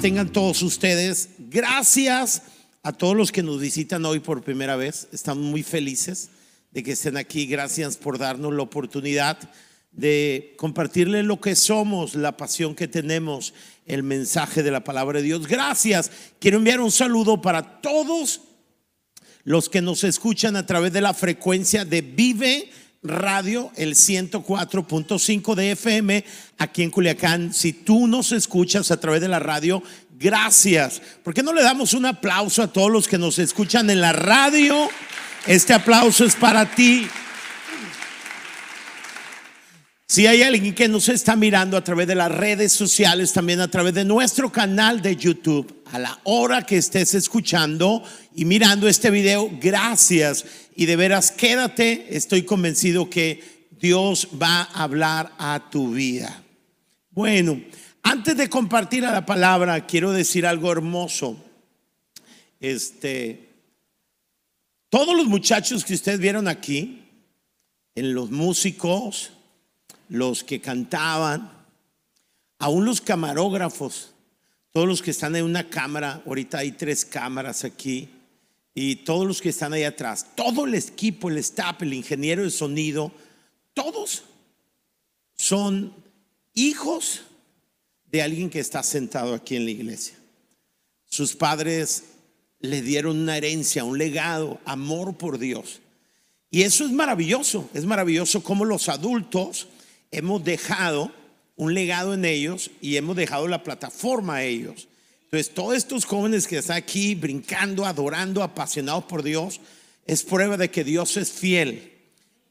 tengan todos ustedes. Gracias a todos los que nos visitan hoy por primera vez. Estamos muy felices de que estén aquí. Gracias por darnos la oportunidad de compartirles lo que somos, la pasión que tenemos, el mensaje de la palabra de Dios. Gracias. Quiero enviar un saludo para todos los que nos escuchan a través de la frecuencia de Vive Radio, el 104.5 de FM aquí en Culiacán. Si tú nos escuchas a través de la radio, gracias. ¿Por qué no le damos un aplauso a todos los que nos escuchan en la radio? Este aplauso es para ti. Si hay alguien que nos está mirando a través de las redes sociales, también a través de nuestro canal de YouTube, a la hora que estés escuchando y mirando este video, gracias. Y de veras, quédate, estoy convencido que Dios va a hablar a tu vida. Bueno, antes de compartir la palabra, quiero decir algo hermoso. Este, todos los muchachos que ustedes vieron aquí, en los músicos, los que cantaban, aún los camarógrafos, todos los que están en una cámara, ahorita hay tres cámaras aquí, y todos los que están ahí atrás, todo el equipo, el staff, el ingeniero de sonido, todos son hijos de alguien que está sentado aquí en la iglesia. Sus padres le dieron una herencia, un legado, amor por Dios. Y eso es maravilloso, es maravilloso como los adultos hemos dejado un legado en ellos y hemos dejado la plataforma a ellos. Entonces, todos estos jóvenes que están aquí brincando, adorando, apasionados por Dios, es prueba de que Dios es fiel.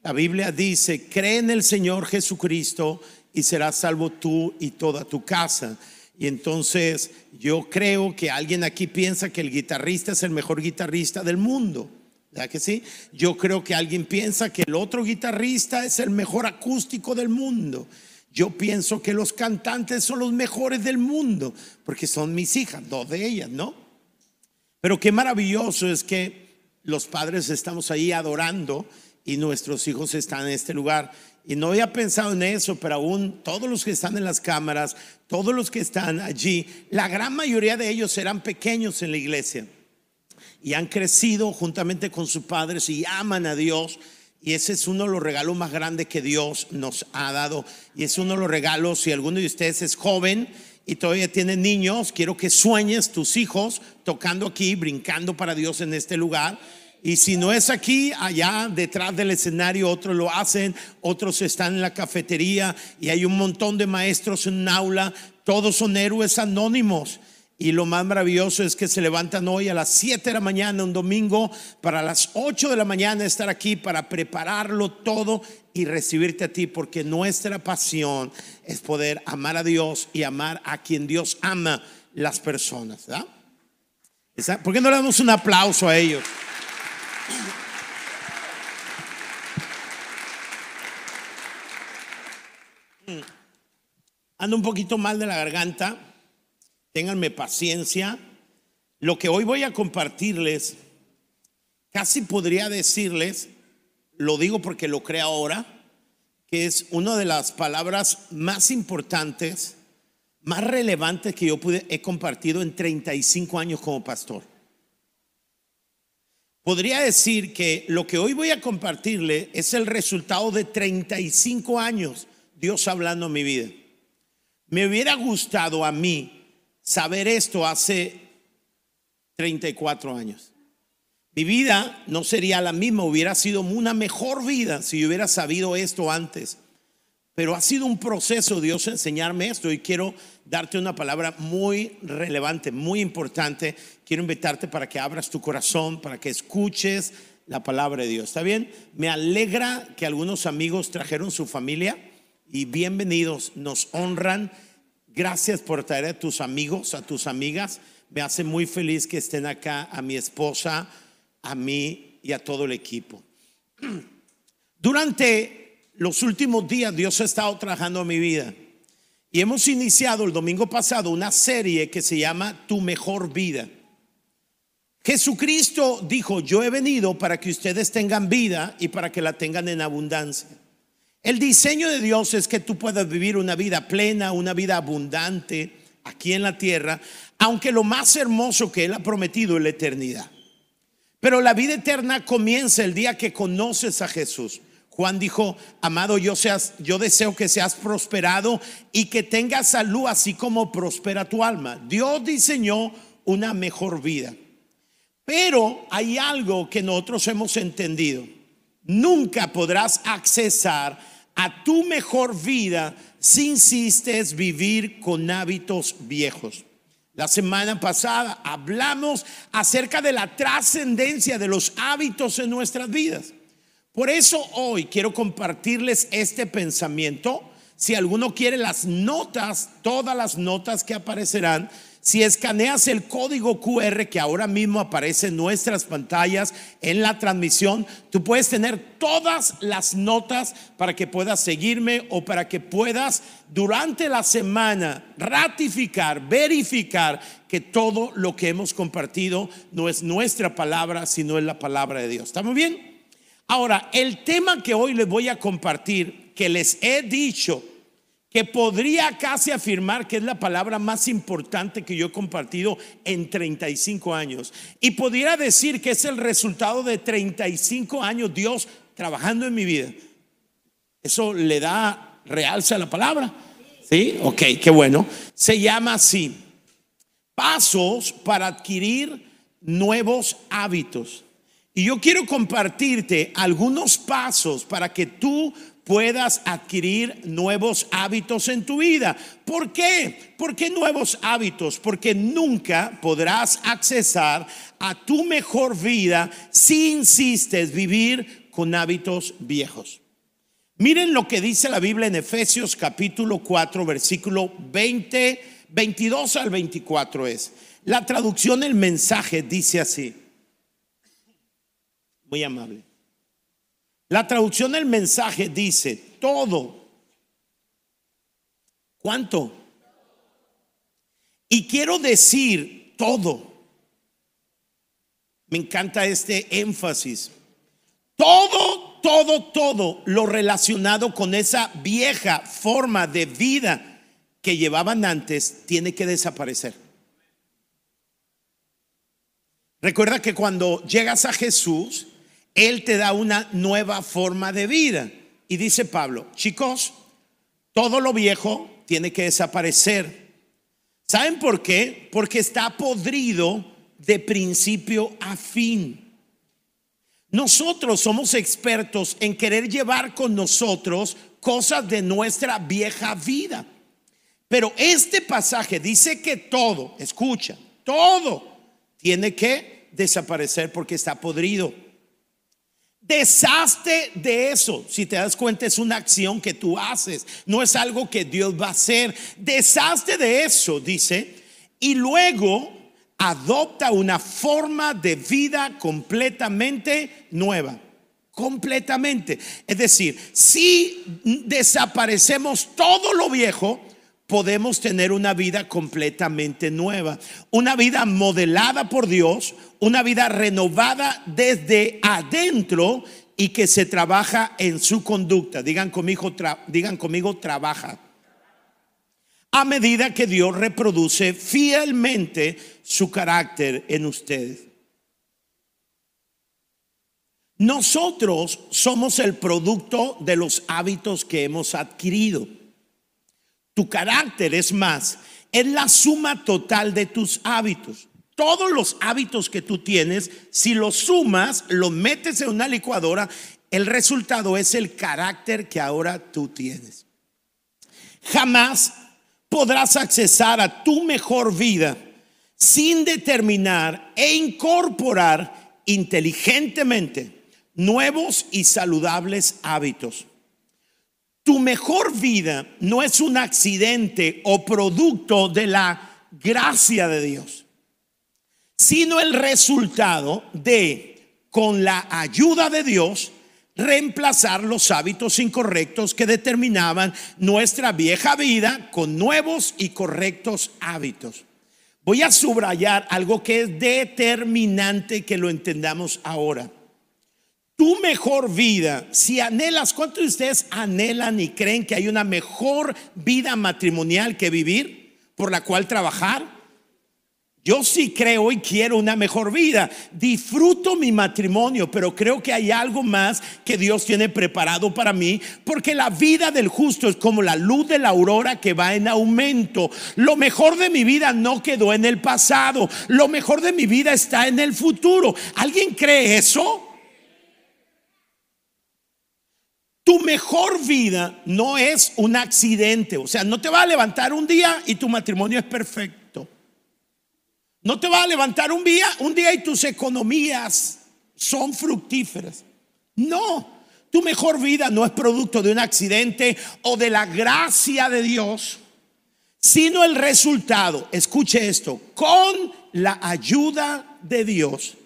La Biblia dice, cree en el Señor Jesucristo y serás salvo tú y toda tu casa. Y entonces yo creo que alguien aquí piensa que el guitarrista es el mejor guitarrista del mundo. ¿Verdad que sí? Yo creo que alguien piensa que el otro guitarrista es el mejor acústico del mundo. Yo pienso que los cantantes son los mejores del mundo, porque son mis hijas, dos de ellas, ¿no? Pero qué maravilloso es que los padres estamos ahí adorando y nuestros hijos están en este lugar. Y no había pensado en eso, pero aún todos los que están en las cámaras, todos los que están allí, la gran mayoría de ellos eran pequeños en la iglesia y han crecido juntamente con sus padres y aman a Dios. Y ese es uno de los regalos más grandes que Dios nos ha dado. Y es uno de los regalos, si alguno de ustedes es joven y todavía tiene niños, quiero que sueñes tus hijos tocando aquí, brincando para Dios en este lugar. Y si no es aquí, allá detrás del escenario, otros lo hacen, otros están en la cafetería y hay un montón de maestros en un aula, todos son héroes anónimos. Y lo más maravilloso es que se levantan hoy a las 7 de la mañana, un domingo, para las 8 de la mañana estar aquí para prepararlo todo y recibirte a ti, porque nuestra pasión es poder amar a Dios y amar a quien Dios ama las personas. ¿Por qué no le damos un aplauso a ellos? Ando un poquito mal de la garganta Ténganme paciencia. Lo que hoy voy a compartirles, casi podría decirles, lo digo porque lo creo ahora, que es una de las palabras más importantes, más relevantes que yo pude, he compartido en 35 años como pastor. Podría decir que lo que hoy voy a compartirle es el resultado de 35 años Dios hablando en mi vida. Me hubiera gustado a mí saber esto hace 34 años. Mi vida no sería la misma, hubiera sido una mejor vida si hubiera sabido esto antes. Pero ha sido un proceso Dios enseñarme esto y quiero darte una palabra muy relevante, muy importante. Quiero invitarte para que abras tu corazón, para que escuches la palabra de Dios. ¿Está bien? Me alegra que algunos amigos trajeron su familia y bienvenidos, nos honran Gracias por traer a tus amigos, a tus amigas. Me hace muy feliz que estén acá, a mi esposa, a mí y a todo el equipo. Durante los últimos días Dios ha estado trabajando en mi vida y hemos iniciado el domingo pasado una serie que se llama Tu mejor vida. Jesucristo dijo, yo he venido para que ustedes tengan vida y para que la tengan en abundancia. El diseño de Dios es que tú puedas vivir una vida plena, una vida abundante aquí en la tierra, aunque lo más hermoso que Él ha prometido es la eternidad. Pero la vida eterna comienza el día que conoces a Jesús. Juan dijo, amado, yo, deseo que seas prosperado y que tengas salud así como prospera tu alma. Dios diseñó una mejor vida. Pero hay algo que nosotros hemos entendido. Nunca podrás accesar a tu mejor vida si insistes vivir con hábitos viejos. La semana pasada hablamos acerca de la trascendencia de los hábitos en nuestras vidas. Por eso hoy quiero compartirles este pensamiento. Si alguno quiere las notas, todas las notas que aparecerán, si escaneas el código QR que ahora mismo aparece en nuestras pantallas en la transmisión, tú puedes tener todas las notas para que puedas seguirme o para que puedas durante la semana ratificar, verificar que todo lo que hemos compartido no es nuestra palabra, sino es la palabra de Dios. ¿Estamos bien? Ahora, el tema que hoy les voy a compartir, que les he dicho, que podría casi afirmar que es la palabra más importante que yo he compartido en 35 años. Y podría decir que es el resultado de 35 años Dios trabajando en mi vida. Eso le da realza a la palabra. ¿Sí? Ok, qué bueno. Se llama así. Pasos para adquirir nuevos hábitos. Y yo quiero compartirte algunos pasos para que tú puedas adquirir nuevos hábitos en tu vida. ¿Por qué? ¿Por qué nuevos hábitos? Porque nunca podrás accesar a tu mejor vida si insistes vivir con hábitos viejos. Miren lo que dice la Biblia en Efesios capítulo 4, versículo 20, 22 al 24 es. La traducción del mensaje dice así. Muy amable. La traducción del mensaje dice, todo. ¿Cuánto? Y quiero decir todo. Me encanta este énfasis. Todo, todo, todo lo relacionado con esa vieja forma de vida que llevaban antes tiene que desaparecer. Recuerda que cuando llegas a Jesús, él te da una nueva forma de vida. Y dice Pablo, chicos, todo lo viejo tiene que desaparecer. ¿Saben por qué? Porque está podrido de principio a fin. Nosotros somos expertos en querer llevar con nosotros cosas de nuestra vieja vida. Pero este pasaje dice que todo, escucha, todo tiene que desaparecer porque está podrido. Deshazte de eso. Si te das cuenta, es una acción que tú haces, no es algo que Dios va a hacer. Deshazte de eso, dice, y luego adopta una forma de vida completamente nueva. Completamente. Es decir, si desaparecemos todo lo viejo, podemos tener una vida completamente nueva, una vida modelada por Dios, una vida renovada desde adentro y que se trabaja en su conducta. Digan conmigo, digan conmigo, trabaja. A medida que Dios reproduce fielmente su carácter en ustedes. Nosotros somos el producto de los hábitos que hemos adquirido. Tu carácter es más, es la suma total de tus hábitos. Todos los hábitos que tú tienes, si los sumas, los metes en una licuadora, el resultado es el carácter que ahora tú tienes. Jamás podrás accesar a tu mejor vida sin determinar e incorporar inteligentemente nuevos y saludables hábitos. Tu mejor vida no es un accidente o producto de la gracia de Dios, sino el resultado de, con la ayuda de Dios, reemplazar los hábitos incorrectos que determinaban nuestra vieja vida con nuevos y correctos hábitos. Voy a subrayar algo que es determinante que lo entendamos ahora tu mejor vida, si anhelas, ¿cuántos de ustedes anhelan y creen que hay una mejor vida matrimonial que vivir, por la cual trabajar? Yo sí creo y quiero una mejor vida. Disfruto mi matrimonio, pero creo que hay algo más que Dios tiene preparado para mí, porque la vida del justo es como la luz de la aurora que va en aumento. Lo mejor de mi vida no quedó en el pasado, lo mejor de mi vida está en el futuro. ¿Alguien cree eso? Tu mejor vida no es un accidente, o sea, no te va a levantar un día y tu matrimonio es perfecto. No te va a levantar un día, un día y tus economías son fructíferas. No, tu mejor vida no es producto de un accidente o de la gracia de Dios, sino el resultado, escuche esto, con la ayuda de Dios,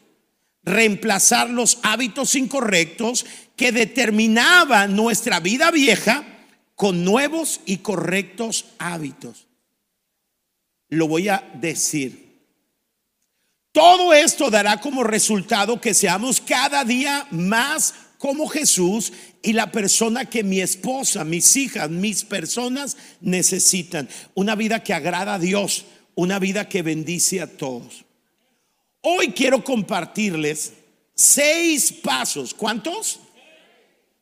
reemplazar los hábitos incorrectos que determinaban nuestra vida vieja con nuevos y correctos hábitos. Lo voy a decir. Todo esto dará como resultado que seamos cada día más como Jesús y la persona que mi esposa, mis hijas, mis personas necesitan. Una vida que agrada a Dios, una vida que bendice a todos. Hoy quiero compartirles seis pasos. ¿Cuántos?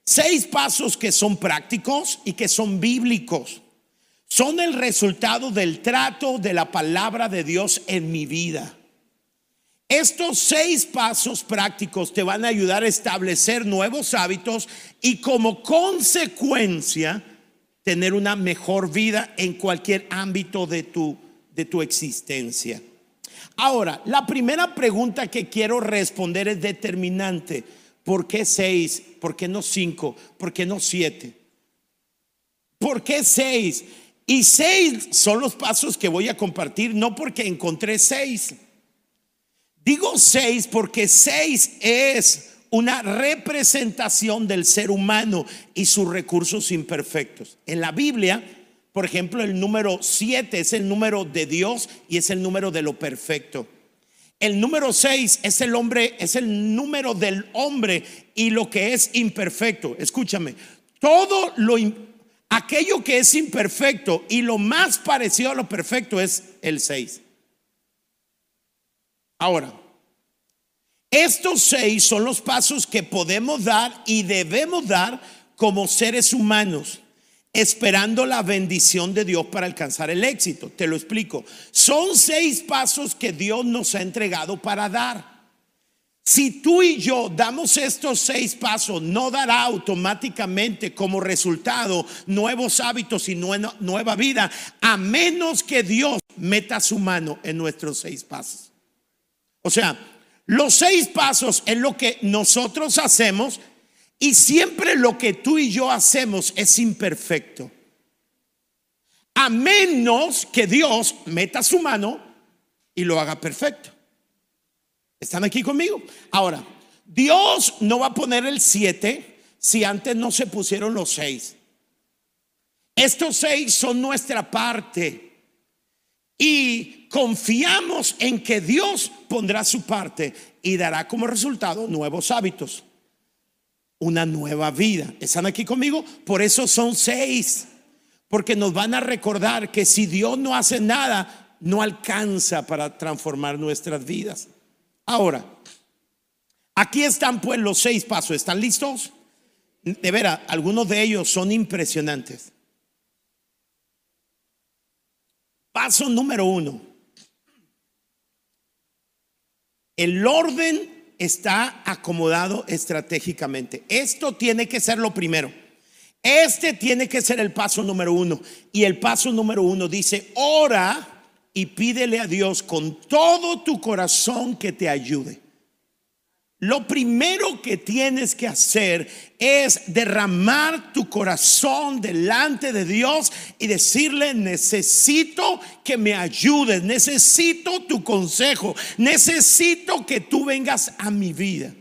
Seis pasos que son prácticos y que son bíblicos. Son el resultado del trato de la palabra de Dios en mi vida. Estos seis pasos prácticos te van a ayudar a establecer nuevos hábitos y como consecuencia tener una mejor vida en cualquier ámbito de tu, de tu existencia. Ahora, la primera pregunta que quiero responder es determinante. ¿Por qué seis? ¿Por qué no cinco? ¿Por qué no siete? ¿Por qué seis? Y seis son los pasos que voy a compartir, no porque encontré seis. Digo seis porque seis es una representación del ser humano y sus recursos imperfectos. En la Biblia, por ejemplo, el número siete es el número de Dios y es el número de lo perfecto. El número 6 es el hombre, es el número del hombre y lo que es imperfecto. Escúchame, todo lo aquello que es imperfecto y lo más parecido a lo perfecto es el 6. Ahora, estos seis son los pasos que podemos dar y debemos dar como seres humanos esperando la bendición de Dios para alcanzar el éxito. Te lo explico. Son seis pasos que Dios nos ha entregado para dar. Si tú y yo damos estos seis pasos, no dará automáticamente como resultado nuevos hábitos y nueva vida, a menos que Dios meta su mano en nuestros seis pasos. O sea, los seis pasos es lo que nosotros hacemos y siempre lo que tú y yo hacemos es imperfecto. A menos que Dios meta su mano y lo haga perfecto. ¿Están aquí conmigo? Ahora, Dios no va a poner el 7 si antes no se pusieron los seis. Estos seis son nuestra parte. Y confiamos en que Dios pondrá su parte y dará como resultado nuevos hábitos una nueva vida. ¿Están aquí conmigo? Por eso son seis. Porque nos van a recordar que si Dios no hace nada, no alcanza para transformar nuestras vidas. Ahora, aquí están pues los seis pasos. ¿Están listos? De veras, algunos de ellos son impresionantes. Paso número uno. El orden está acomodado estratégicamente. Esto tiene que ser lo primero. Este tiene que ser el paso número uno. Y el paso número uno dice, ora y pídele a Dios con todo tu corazón que te ayude. Lo primero que tienes que hacer es derramar tu corazón delante de Dios y decirle, necesito que me ayudes, necesito tu consejo, necesito que tú vengas a mi vida.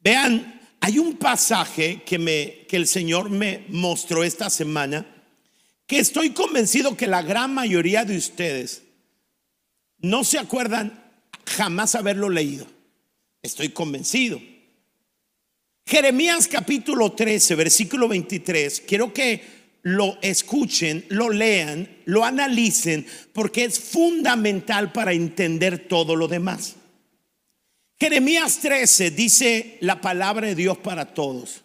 Vean, hay un pasaje que, me, que el Señor me mostró esta semana que estoy convencido que la gran mayoría de ustedes no se acuerdan jamás haberlo leído. Estoy convencido. Jeremías capítulo 13, versículo 23. Quiero que lo escuchen, lo lean, lo analicen, porque es fundamental para entender todo lo demás. Jeremías 13 dice la palabra de Dios para todos.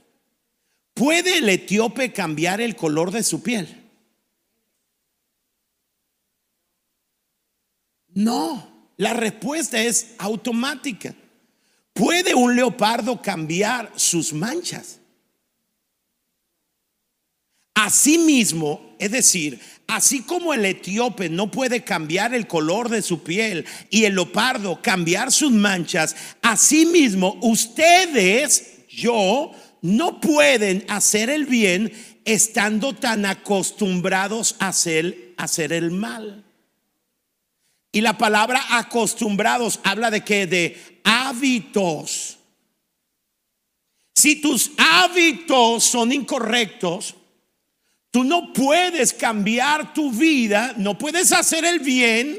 ¿Puede el etíope cambiar el color de su piel? No, la respuesta es automática. ¿Puede un leopardo cambiar sus manchas? Asimismo, es decir, así como el etíope no puede cambiar el color de su piel y el leopardo cambiar sus manchas, asimismo ustedes, yo, no pueden hacer el bien estando tan acostumbrados a hacer, hacer el mal. Y la palabra acostumbrados habla de que de hábitos. Si tus hábitos son incorrectos, tú no puedes cambiar tu vida, no puedes hacer el bien,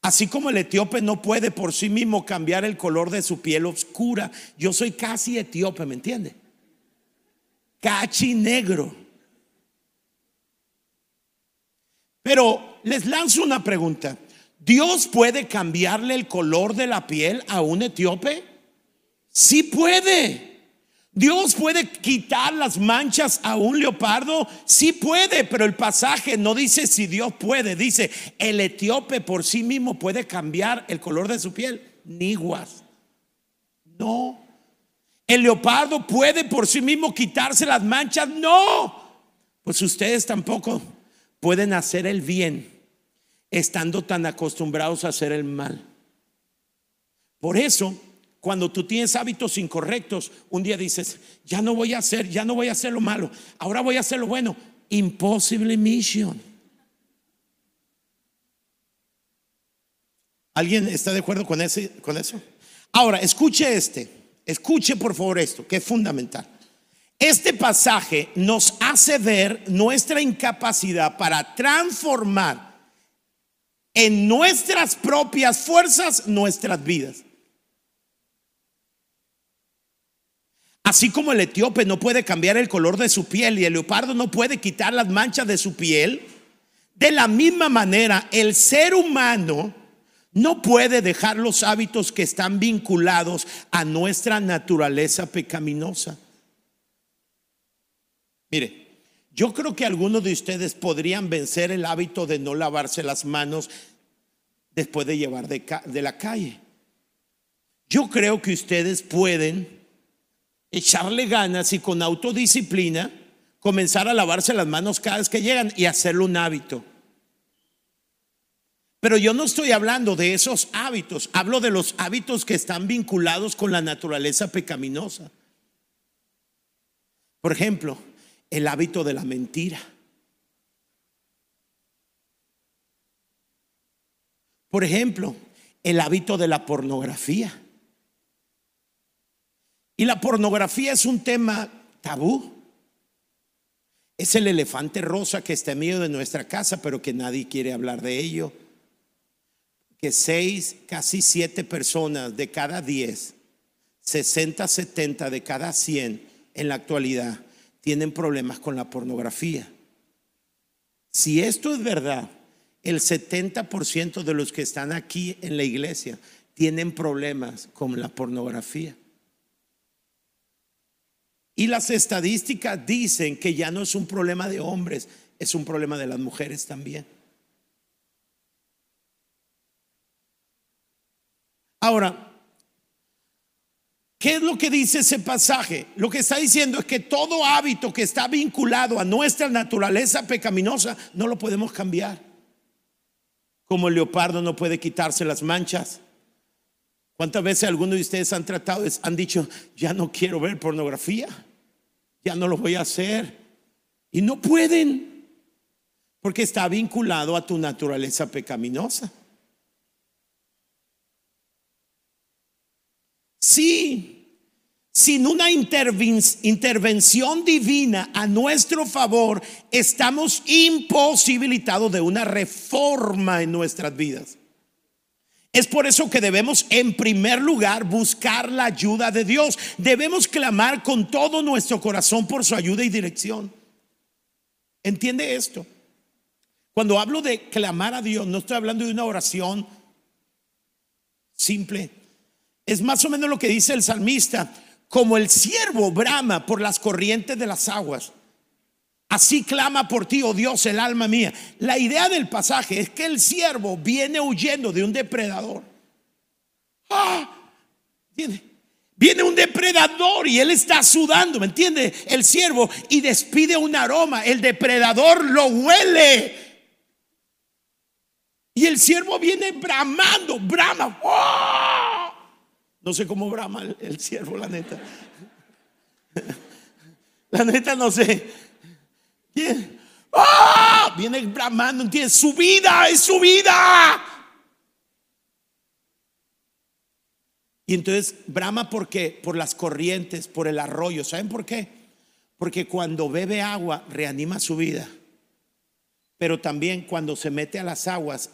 así como el etíope no puede por sí mismo cambiar el color de su piel oscura. Yo soy casi etíope, ¿me entiende? Cachi negro. Pero les lanzo una pregunta. ¿Dios puede cambiarle el color de la piel a un etíope? Sí puede. Dios puede quitar las manchas a un leopardo, sí puede, pero el pasaje no dice si Dios puede, dice el etíope por sí mismo puede cambiar el color de su piel, niguas. No. El leopardo puede por sí mismo quitarse las manchas, no. Pues ustedes tampoco pueden hacer el bien estando tan acostumbrados a hacer el mal. Por eso, cuando tú tienes hábitos incorrectos, un día dices, ya no voy a hacer, ya no voy a hacer lo malo, ahora voy a hacer lo bueno. Impossible mission. ¿Alguien está de acuerdo con, ese, con eso? Ahora, escuche este, escuche por favor esto, que es fundamental. Este pasaje nos hace ver nuestra incapacidad para transformar en nuestras propias fuerzas nuestras vidas. Así como el etíope no puede cambiar el color de su piel y el leopardo no puede quitar las manchas de su piel, de la misma manera el ser humano no puede dejar los hábitos que están vinculados a nuestra naturaleza pecaminosa. Mire, yo creo que algunos de ustedes podrían vencer el hábito de no lavarse las manos después de llevar de, la calle. Yo creo que ustedes pueden echarle ganas y con autodisciplina comenzar a lavarse las manos cada vez que llegan y hacerlo un hábito. Pero yo no estoy hablando de esos hábitos, hablo de los hábitos que están vinculados con la naturaleza pecaminosa. Por ejemplo, el hábito de la mentira. Por ejemplo, el hábito de la pornografía. Y la pornografía es un tema tabú. Es el elefante rosa que está en medio de nuestra casa, pero que nadie quiere hablar de ello. Que seis, casi siete personas de cada diez, 60, 70 de cada 100 en la actualidad tienen problemas con la pornografía. Si esto es verdad, el 70% de los que están aquí en la iglesia tienen problemas con la pornografía. Y las estadísticas dicen que ya no es un problema de hombres, es un problema de las mujeres también. Ahora, ¿Qué es lo que dice ese pasaje? Lo que está diciendo es que todo hábito que está vinculado a nuestra naturaleza pecaminosa no lo podemos cambiar. Como el leopardo no puede quitarse las manchas. ¿Cuántas veces algunos de ustedes han tratado, han dicho, ya no quiero ver pornografía, ya no lo voy a hacer? Y no pueden, porque está vinculado a tu naturaleza pecaminosa. Sí, sin una intervención divina a nuestro favor, estamos imposibilitados de una reforma en nuestras vidas. Es por eso que debemos en primer lugar buscar la ayuda de Dios. Debemos clamar con todo nuestro corazón por su ayuda y dirección. Entiende esto. Cuando hablo de clamar a Dios, no estoy hablando de una oración simple. Es más o menos lo que dice el salmista, como el siervo brama por las corrientes de las aguas. Así clama por ti, oh Dios, el alma mía. La idea del pasaje es que el siervo viene huyendo de un depredador. ¡Ah! Viene un depredador y él está sudando, ¿me entiende? El siervo y despide un aroma. El depredador lo huele. Y el siervo viene bramando, brama. No sé cómo brama el, el siervo, la neta. La neta no sé. ¡Ah! Viene bramando, entiende Su vida es su vida. Y entonces brama porque por las corrientes, por el arroyo. ¿Saben por qué? Porque cuando bebe agua reanima su vida. Pero también cuando se mete a las aguas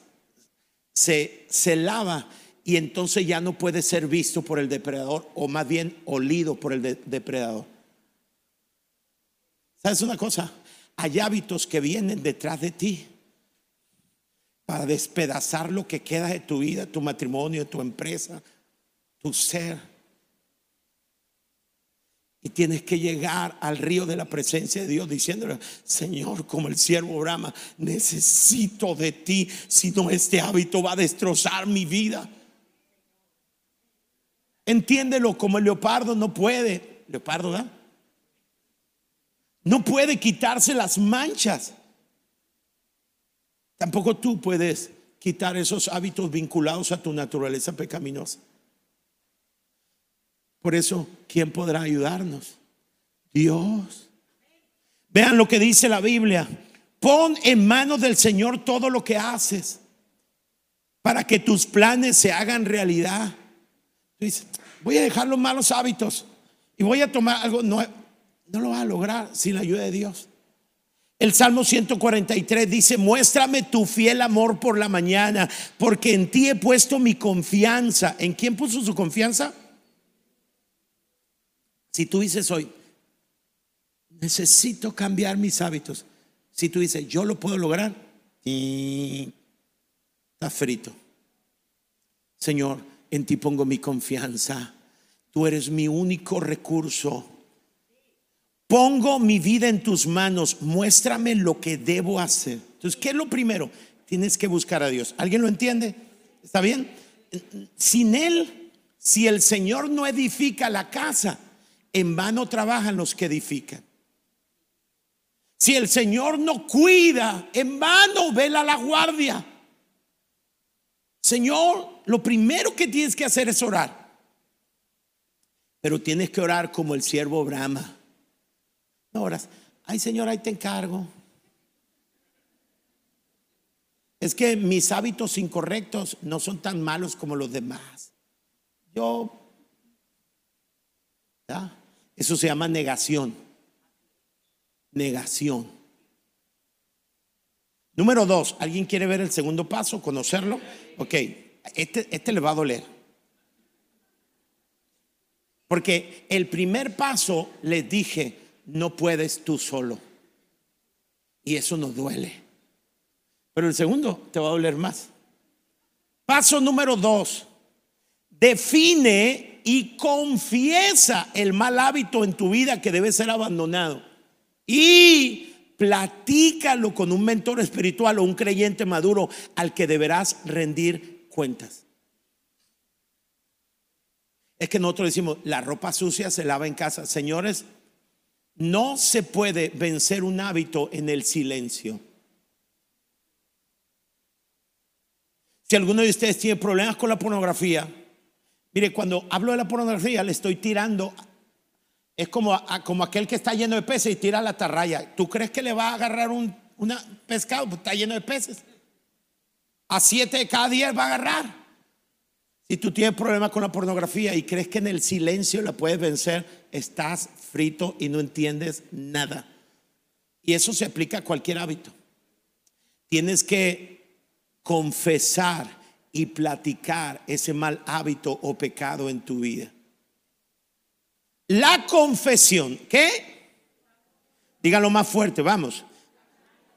se, se lava y entonces ya no puede ser visto por el depredador o más bien olido por el depredador. ¿Sabes una cosa? Hay hábitos que vienen detrás de ti para despedazar lo que queda de tu vida, tu matrimonio, tu empresa, tu ser. Y tienes que llegar al río de la presencia de Dios diciéndole, Señor, como el siervo Brahma, necesito de ti, si no este hábito va a destrozar mi vida. Entiéndelo como el leopardo no puede. Leopardo, ¿verdad? No puede quitarse las manchas. Tampoco tú puedes quitar esos hábitos vinculados a tu naturaleza pecaminosa. Por eso, ¿quién podrá ayudarnos? Dios. Vean lo que dice la Biblia. Pon en manos del Señor todo lo que haces para que tus planes se hagan realidad. Dice, voy a dejar los malos hábitos y voy a tomar algo nuevo. No lo va a lograr sin la ayuda de Dios. El Salmo 143 dice, muéstrame tu fiel amor por la mañana, porque en ti he puesto mi confianza. ¿En quién puso su confianza? Si tú dices hoy, necesito cambiar mis hábitos. Si tú dices, yo lo puedo lograr, y está frito. Señor, en ti pongo mi confianza. Tú eres mi único recurso. Pongo mi vida en tus manos. Muéstrame lo que debo hacer. Entonces, ¿qué es lo primero? Tienes que buscar a Dios. ¿Alguien lo entiende? ¿Está bien? Sin Él, si el Señor no edifica la casa, en vano trabajan los que edifican. Si el Señor no cuida, en vano vela la guardia. Señor, lo primero que tienes que hacer es orar. Pero tienes que orar como el siervo Brahma. No oras, ay Señor, ahí te encargo. Es que mis hábitos incorrectos no son tan malos como los demás. Yo. Eso se llama negación. Negación. Número dos, ¿alguien quiere ver el segundo paso? ¿Conocerlo? Ok, este, este le va a doler. Porque el primer paso le dije, no puedes tú solo. Y eso nos duele. Pero el segundo te va a doler más. Paso número dos, define y confiesa el mal hábito en tu vida que debe ser abandonado. Y platícalo con un mentor espiritual o un creyente maduro al que deberás rendir cuentas. Es que nosotros decimos, la ropa sucia se lava en casa. Señores, no se puede vencer un hábito en el silencio. Si alguno de ustedes tiene problemas con la pornografía, Mire, cuando hablo de la pornografía, le estoy tirando. Es como, como aquel que está lleno de peces y tira la atarraya. ¿Tú crees que le va a agarrar un pescado? Pues está lleno de peces. A siete de cada diez va a agarrar. Si tú tienes problemas con la pornografía y crees que en el silencio la puedes vencer, estás frito y no entiendes nada. Y eso se aplica a cualquier hábito. Tienes que confesar y platicar ese mal hábito o pecado en tu vida. La confesión, ¿qué? Díganlo más fuerte, vamos.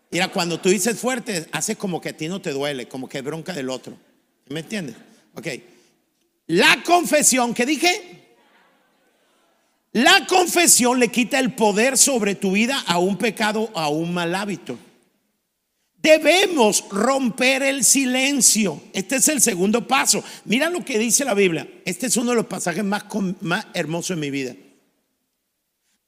Mira, cuando tú dices fuerte, hace como que a ti no te duele, como que bronca del otro. ¿Me entiendes? Ok. La confesión, ¿qué dije? La confesión le quita el poder sobre tu vida a un pecado, a un mal hábito. Debemos romper el silencio. Este es el segundo paso. Mira lo que dice la Biblia. Este es uno de los pasajes más, más hermosos en mi vida.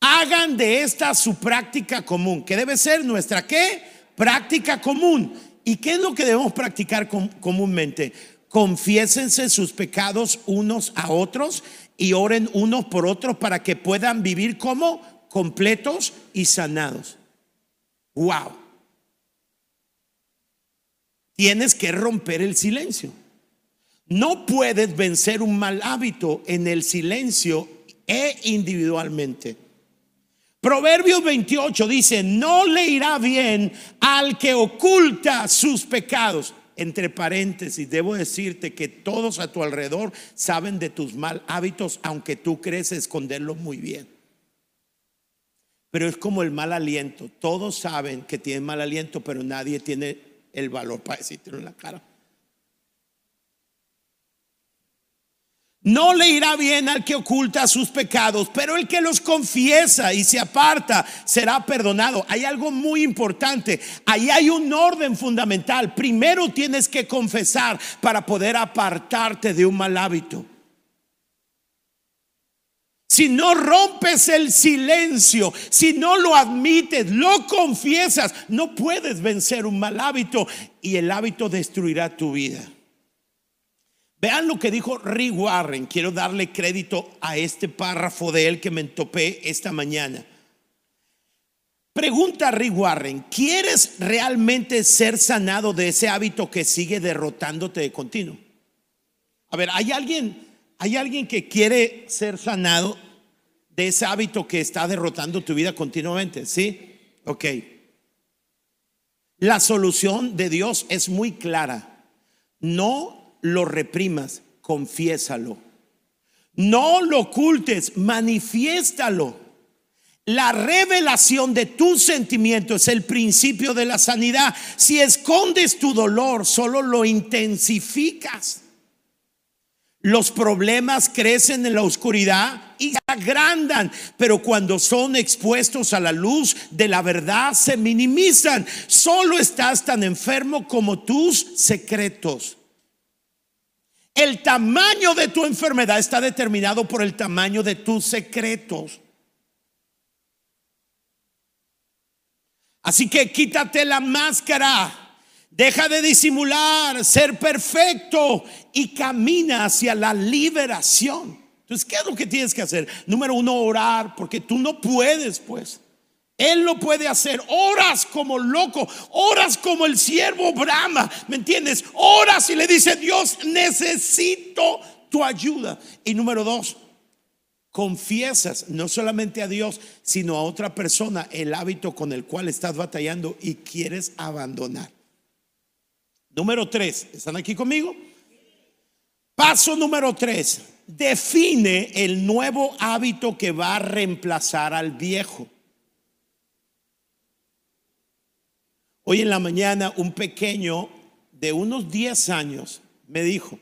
Hagan de esta su práctica común, que debe ser nuestra qué? Práctica común. ¿Y qué es lo que debemos practicar comúnmente? Confiésense sus pecados unos a otros y oren unos por otros para que puedan vivir como completos y sanados. Wow. Tienes que romper el silencio. No puedes vencer un mal hábito en el silencio e individualmente. Proverbios 28 dice, no le irá bien al que oculta sus pecados. Entre paréntesis, debo decirte que todos a tu alrededor saben de tus mal hábitos, aunque tú crees esconderlos muy bien. Pero es como el mal aliento. Todos saben que tienen mal aliento, pero nadie tiene el valor para decirte en la cara. No le irá bien al que oculta sus pecados, pero el que los confiesa y se aparta será perdonado. Hay algo muy importante. Ahí hay un orden fundamental. Primero tienes que confesar para poder apartarte de un mal hábito. Si no rompes el silencio, si no lo admites, lo confiesas, no puedes vencer un mal hábito y el hábito destruirá tu vida. Vean lo que dijo Rick Warren. Quiero darle crédito a este párrafo de él que me topé esta mañana. Pregunta a Rick Warren, ¿quieres realmente ser sanado de ese hábito que sigue derrotándote de continuo? A ver, ¿hay alguien, hay alguien que quiere ser sanado de ese hábito que está derrotando tu vida continuamente? ¿Sí? Ok. La solución de Dios es muy clara. No lo reprimas, confiésalo. No lo ocultes, manifiéstalo. La revelación de tus sentimientos es el principio de la sanidad. Si escondes tu dolor, solo lo intensificas. Los problemas crecen en la oscuridad y se agrandan, pero cuando son expuestos a la luz de la verdad se minimizan. Solo estás tan enfermo como tus secretos. El tamaño de tu enfermedad está determinado por el tamaño de tus secretos. Así que quítate la máscara, deja de disimular, ser perfecto y camina hacia la liberación. Entonces, ¿qué es lo que tienes que hacer? Número uno, orar, porque tú no puedes, pues. Él lo puede hacer. Horas como loco, horas como el siervo Brahma, ¿me entiendes? Horas y le dice, Dios, necesito tu ayuda. Y número dos, confiesas no solamente a Dios, sino a otra persona el hábito con el cual estás batallando y quieres abandonar. Número tres, ¿están aquí conmigo? Paso número tres, define el nuevo hábito que va a reemplazar al viejo. Hoy en la mañana un pequeño de unos 10 años me dijo,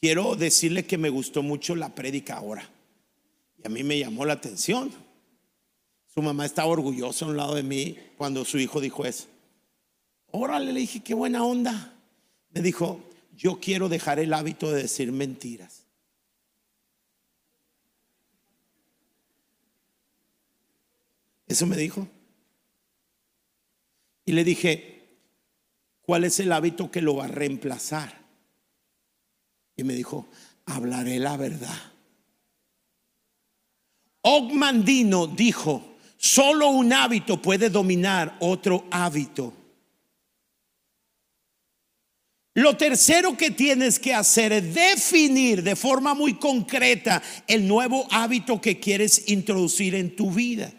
quiero decirle que me gustó mucho la prédica ahora. Y a mí me llamó la atención. Su mamá estaba orgullosa a un lado de mí cuando su hijo dijo eso. Órale, le dije, qué buena onda. Me dijo, yo quiero dejar el hábito de decir mentiras. Eso me dijo. Y le dije, ¿cuál es el hábito que lo va a reemplazar? Y me dijo, hablaré la verdad. Ogmandino dijo, solo un hábito puede dominar otro hábito. Lo tercero que tienes que hacer es definir de forma muy concreta el nuevo hábito que quieres introducir en tu vida.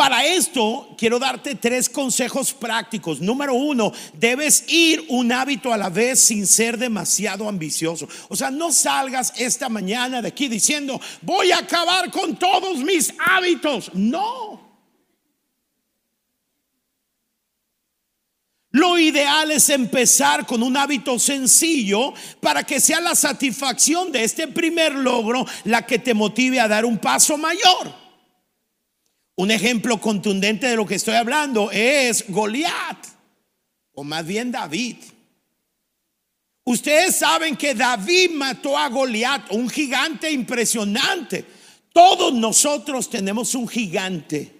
Para esto quiero darte tres consejos prácticos. Número uno, debes ir un hábito a la vez sin ser demasiado ambicioso. O sea, no salgas esta mañana de aquí diciendo, voy a acabar con todos mis hábitos. No. Lo ideal es empezar con un hábito sencillo para que sea la satisfacción de este primer logro la que te motive a dar un paso mayor. Un ejemplo contundente de lo que estoy hablando es Goliat, o más bien David. Ustedes saben que David mató a Goliat, un gigante impresionante. Todos nosotros tenemos un gigante.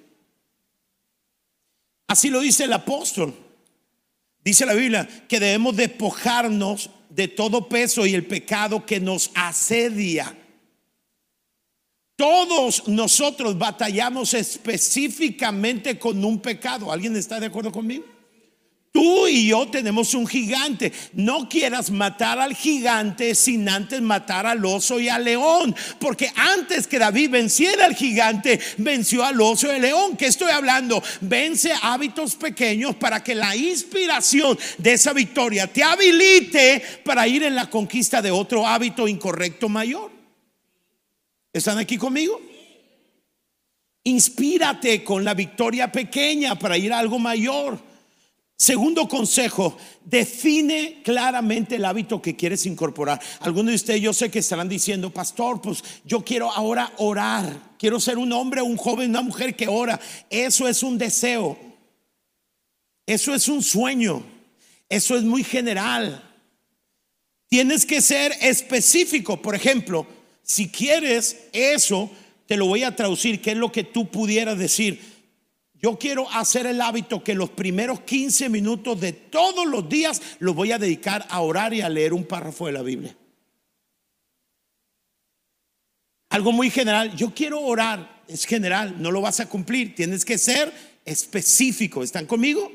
Así lo dice el apóstol. Dice la Biblia que debemos despojarnos de todo peso y el pecado que nos asedia. Todos nosotros batallamos específicamente con un pecado. ¿Alguien está de acuerdo conmigo? Tú y yo tenemos un gigante. No quieras matar al gigante sin antes matar al oso y al león. Porque antes que David venciera al gigante, venció al oso y al león. ¿Qué estoy hablando? Vence hábitos pequeños para que la inspiración de esa victoria te habilite para ir en la conquista de otro hábito incorrecto mayor. ¿Están aquí conmigo? Inspírate con la victoria pequeña para ir a algo mayor. Segundo consejo, define claramente el hábito que quieres incorporar. Algunos de ustedes yo sé que estarán diciendo, pastor, pues yo quiero ahora orar. Quiero ser un hombre, un joven, una mujer que ora. Eso es un deseo. Eso es un sueño. Eso es muy general. Tienes que ser específico. Por ejemplo, si quieres eso, te lo voy a traducir. ¿Qué es lo que tú pudieras decir? Yo quiero hacer el hábito que los primeros 15 minutos de todos los días los voy a dedicar a orar y a leer un párrafo de la Biblia. Algo muy general. Yo quiero orar. Es general. No lo vas a cumplir. Tienes que ser específico. ¿Están conmigo?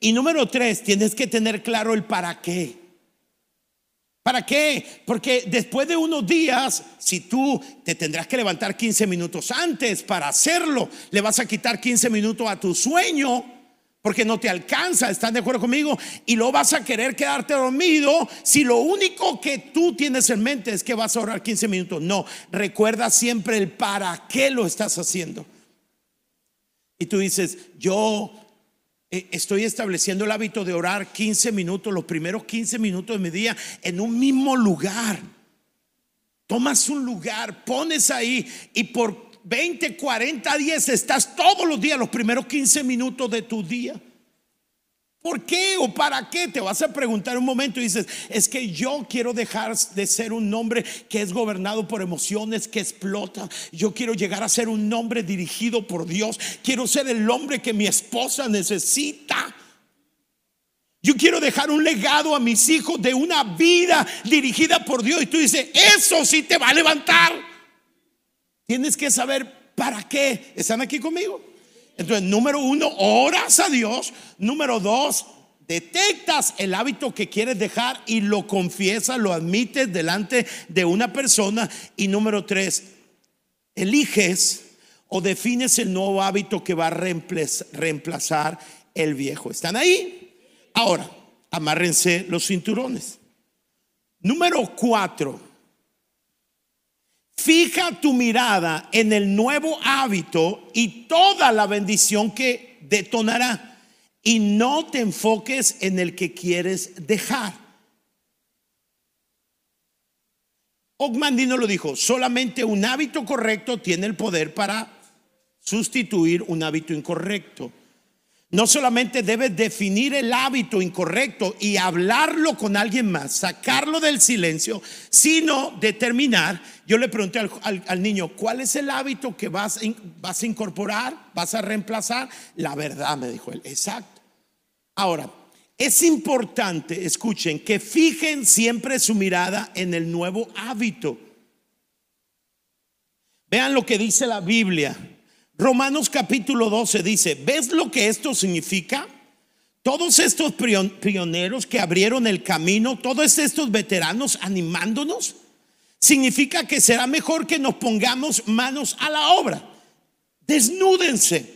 Y número tres, tienes que tener claro el para qué. ¿Para qué? Porque después de unos días, si tú te tendrás que levantar 15 minutos antes para hacerlo, le vas a quitar 15 minutos a tu sueño porque no te alcanza, ¿están de acuerdo conmigo? Y lo vas a querer quedarte dormido si lo único que tú tienes en mente es que vas a orar 15 minutos. No, recuerda siempre el para qué lo estás haciendo. Y tú dices, yo estoy estableciendo el hábito de orar 15 minutos, los primeros 15 minutos de mi día en un mismo lugar. Tomas un lugar, pones ahí y por 20, 40 días estás todos los días, los primeros 15 minutos de tu día. ¿Por qué o para qué? Te vas a preguntar un momento y dices, es que yo quiero dejar de ser un hombre que es gobernado por emociones, que explota. Yo quiero llegar a ser un hombre dirigido por Dios. Quiero ser el hombre que mi esposa necesita. Yo quiero dejar un legado a mis hijos de una vida dirigida por Dios. Y tú dices, eso sí te va a levantar. Tienes que saber para qué. ¿Están aquí conmigo? Entonces, número uno, oras a Dios. Número dos, detectas el hábito que quieres dejar y lo confiesas, lo admites delante de una persona. Y número tres, eliges o defines el nuevo hábito que va a reemplazar el viejo. ¿Están ahí? Ahora, amárrense los cinturones. Número cuatro Fija tu mirada en el nuevo hábito y toda la bendición que detonará. Y no te enfoques en el que quieres dejar. Ogmandino lo dijo, solamente un hábito correcto tiene el poder para sustituir un hábito incorrecto. No solamente debes definir el hábito incorrecto y hablarlo con alguien más, sacarlo del silencio, sino determinar. Yo le pregunté al, niño, ¿cuál es el hábito que vas, vas a incorporar? ¿Vas a reemplazar? La verdad, me dijo él, exacto. Ahora, es importante, escuchen, que fijen siempre su mirada en el nuevo hábito. Vean lo que dice la Biblia. Romanos capítulo 12 dice, ¿ves lo que esto significa? Todos estos pioneros que abrieron el camino, todos estos veteranos animándonos, significa que será mejor que nos pongamos manos a la obra. Desnúdense,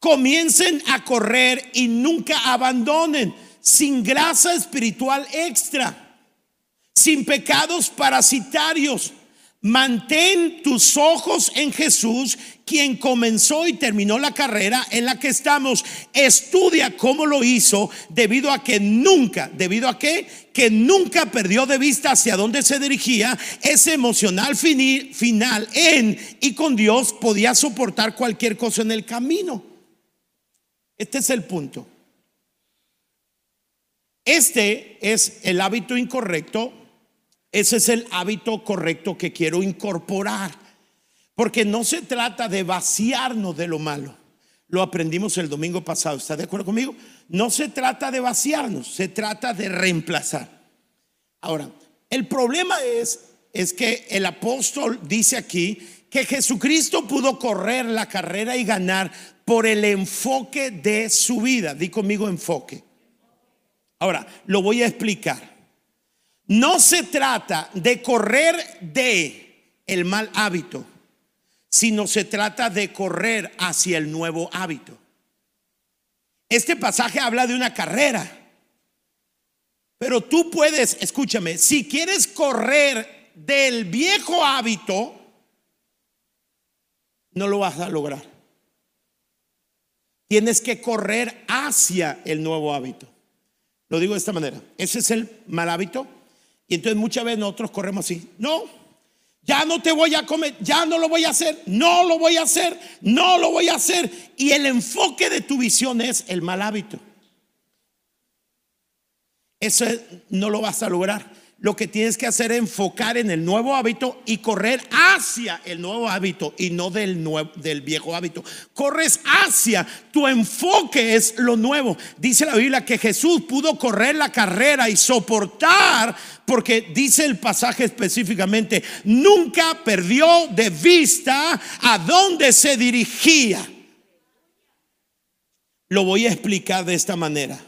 comiencen a correr y nunca abandonen, sin grasa espiritual extra, sin pecados parasitarios Mantén tus ojos en Jesús, quien comenzó y terminó la carrera en la que estamos. Estudia cómo lo hizo, debido a que nunca, debido a que, que nunca perdió de vista hacia dónde se dirigía, ese emocional final en y con Dios podía soportar cualquier cosa en el camino. Este es el punto. Este es el hábito incorrecto ese es el hábito correcto que quiero incorporar. Porque no se trata de vaciarnos de lo malo. Lo aprendimos el domingo pasado. ¿Está de acuerdo conmigo? No se trata de vaciarnos, se trata de reemplazar. Ahora, el problema es, es que el apóstol dice aquí que Jesucristo pudo correr la carrera y ganar por el enfoque de su vida. Di conmigo enfoque. Ahora, lo voy a explicar. No se trata de correr de el mal hábito, sino se trata de correr hacia el nuevo hábito. Este pasaje habla de una carrera. Pero tú puedes, escúchame, si quieres correr del viejo hábito, no lo vas a lograr. Tienes que correr hacia el nuevo hábito. Lo digo de esta manera. Ese es el mal hábito y entonces muchas veces nosotros corremos así. No, ya no te voy a comer, ya no lo voy a hacer, no lo voy a hacer, no lo voy a hacer. Y el enfoque de tu visión es el mal hábito. Eso no lo vas a lograr lo que tienes que hacer es enfocar en el nuevo hábito y correr hacia el nuevo hábito y no del, nuevo, del viejo hábito. Corres hacia, tu enfoque es lo nuevo. Dice la Biblia que Jesús pudo correr la carrera y soportar, porque dice el pasaje específicamente, nunca perdió de vista a dónde se dirigía. Lo voy a explicar de esta manera.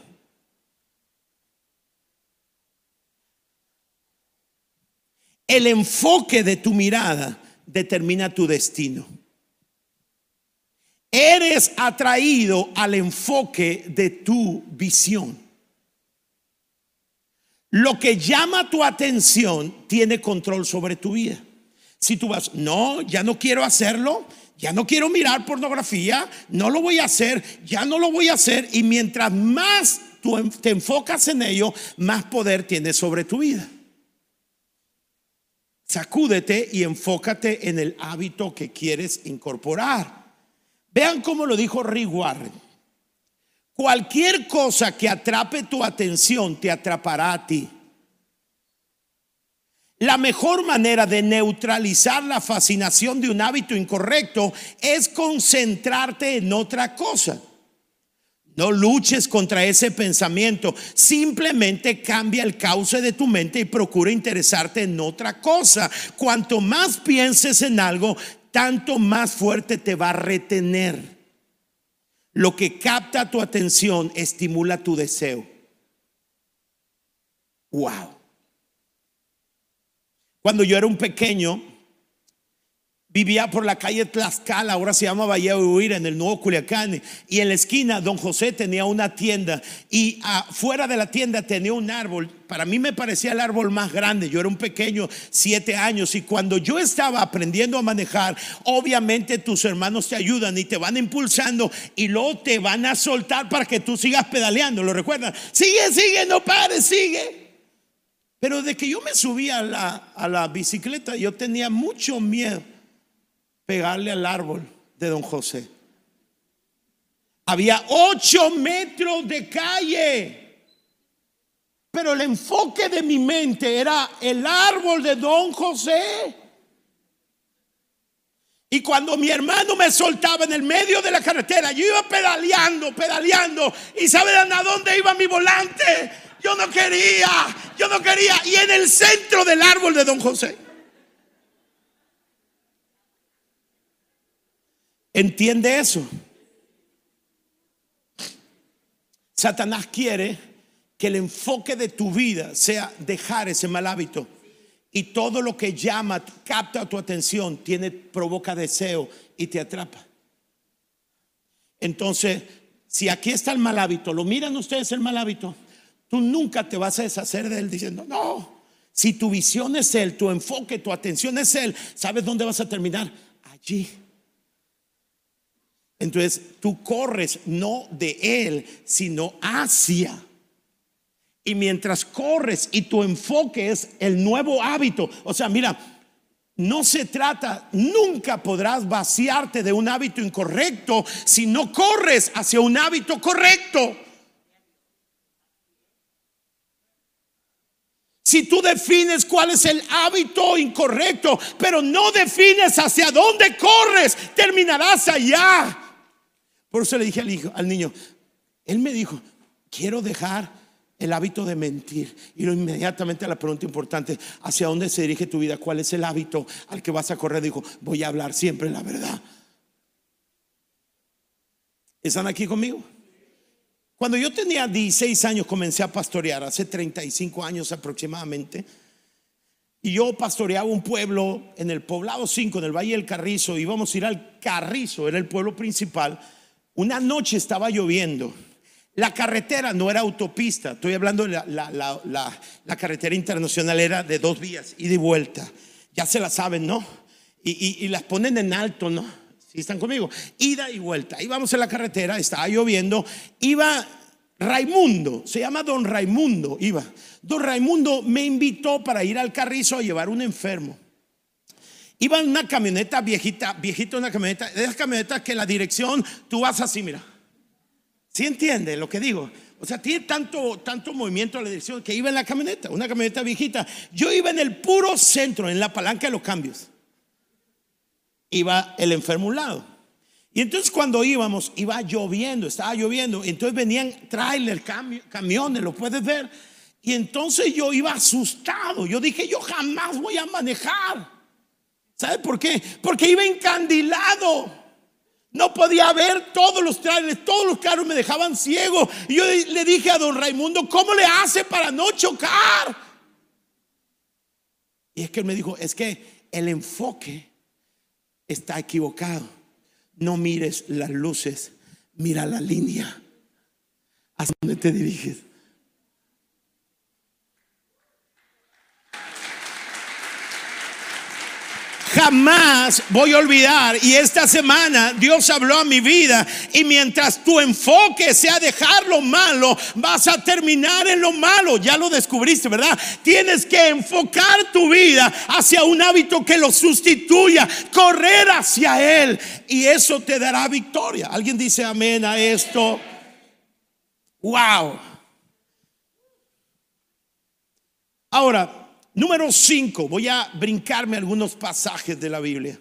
El enfoque de tu mirada determina tu destino. Eres atraído al enfoque de tu visión. Lo que llama tu atención tiene control sobre tu vida. Si tú vas, no, ya no quiero hacerlo, ya no quiero mirar pornografía, no lo voy a hacer, ya no lo voy a hacer. Y mientras más tú te enfocas en ello, más poder tienes sobre tu vida. Sacúdete y enfócate en el hábito que quieres incorporar. Vean cómo lo dijo Rick Warren. Cualquier cosa que atrape tu atención te atrapará a ti. La mejor manera de neutralizar la fascinación de un hábito incorrecto es concentrarte en otra cosa. No luches contra ese pensamiento. Simplemente cambia el cauce de tu mente y procura interesarte en otra cosa. Cuanto más pienses en algo, tanto más fuerte te va a retener. Lo que capta tu atención estimula tu deseo. Wow. Cuando yo era un pequeño, Vivía por la calle Tlaxcala, ahora se llama Valle de en el Nuevo Culiacán. Y en la esquina, don José tenía una tienda. Y afuera de la tienda tenía un árbol. Para mí me parecía el árbol más grande. Yo era un pequeño, siete años. Y cuando yo estaba aprendiendo a manejar, obviamente tus hermanos te ayudan y te van impulsando. Y luego te van a soltar para que tú sigas pedaleando. ¿Lo recuerdan? Sigue, sigue, no pares, sigue. Pero de que yo me subía a la, a la bicicleta, yo tenía mucho miedo pegarle al árbol de don José. Había ocho metros de calle. Pero el enfoque de mi mente era el árbol de don José. Y cuando mi hermano me soltaba en el medio de la carretera, yo iba pedaleando, pedaleando. ¿Y saben a dónde iba mi volante? Yo no quería, yo no quería. Y en el centro del árbol de don José. ¿Entiende eso? Satanás quiere que el enfoque de tu vida sea dejar ese mal hábito. Y todo lo que llama, capta tu atención, provoca deseo y te atrapa. Entonces, si aquí está el mal hábito, lo miran ustedes el mal hábito, tú nunca te vas a deshacer de él diciendo, no, Si tu visión es Él, tu enfoque, tu atención es Él, ¿sabes dónde vas a terminar? Allí. Entonces tú corres no de Él, sino hacia. Y mientras corres y tu enfoque es el nuevo hábito, o sea, mira, no se trata, nunca podrás vaciarte de un hábito incorrecto si no corres hacia un hábito correcto. Si tú defines cuál es el hábito incorrecto, pero no defines hacia dónde corres, terminarás allá. Por eso le dije al, hijo, al niño, él me dijo, quiero dejar el hábito de mentir. Y lo inmediatamente a la pregunta importante, ¿hacia dónde se dirige tu vida? ¿Cuál es el hábito al que vas a correr? Dijo, voy a hablar siempre la verdad. ¿Están aquí conmigo? Cuando yo tenía 16 años comencé a pastorear, hace 35 años aproximadamente. Y yo pastoreaba un pueblo en el poblado 5, en el Valle del Carrizo. Íbamos a ir al Carrizo, era el pueblo principal. Una noche estaba lloviendo. La carretera no era autopista, estoy hablando de la, carretera internacional, era de dos vías, ida y vuelta. Ya se la saben, ¿no? Y, las ponen en alto, ¿no? Si están conmigo, ida y vuelta. Íbamos en la carretera, estaba lloviendo, iba Raimundo, se llama don Raimundo, iba. Don Raimundo me invitó para ir al carrizo a llevar un enfermo. Iba en una camioneta viejita, viejita una camioneta, de esas camionetas que la dirección tú vas así, mira. ¿Sí entiende lo que digo? O sea, tiene tanto, tanto movimiento la dirección que iba en la camioneta, una camioneta viejita. Yo iba en el puro centro, en la palanca de los cambios. Iba el enfermo a un lado. Y entonces cuando íbamos, iba lloviendo, estaba lloviendo. Entonces venían trailer, camiones, lo puedes ver. Y entonces yo iba asustado. Yo dije, yo jamás voy a manejar. ¿Sabe por qué? Porque iba encandilado. No podía ver todos los trailers, todos los carros me dejaban ciego. Y yo le dije a don Raimundo, ¿cómo le hace para no chocar? Y es que él me dijo, es que el enfoque está equivocado. No mires las luces, mira la línea. ¿Hasta dónde te diriges? Jamás voy a olvidar. Y esta semana Dios habló a mi vida. Y mientras tu enfoque sea dejar lo malo, vas a terminar en lo malo. Ya lo descubriste, ¿verdad? Tienes que enfocar tu vida hacia un hábito que lo sustituya. Correr hacia Él. Y eso te dará victoria. ¿Alguien dice amén a esto? Wow. Ahora, Número 5, voy a brincarme algunos pasajes de la Biblia.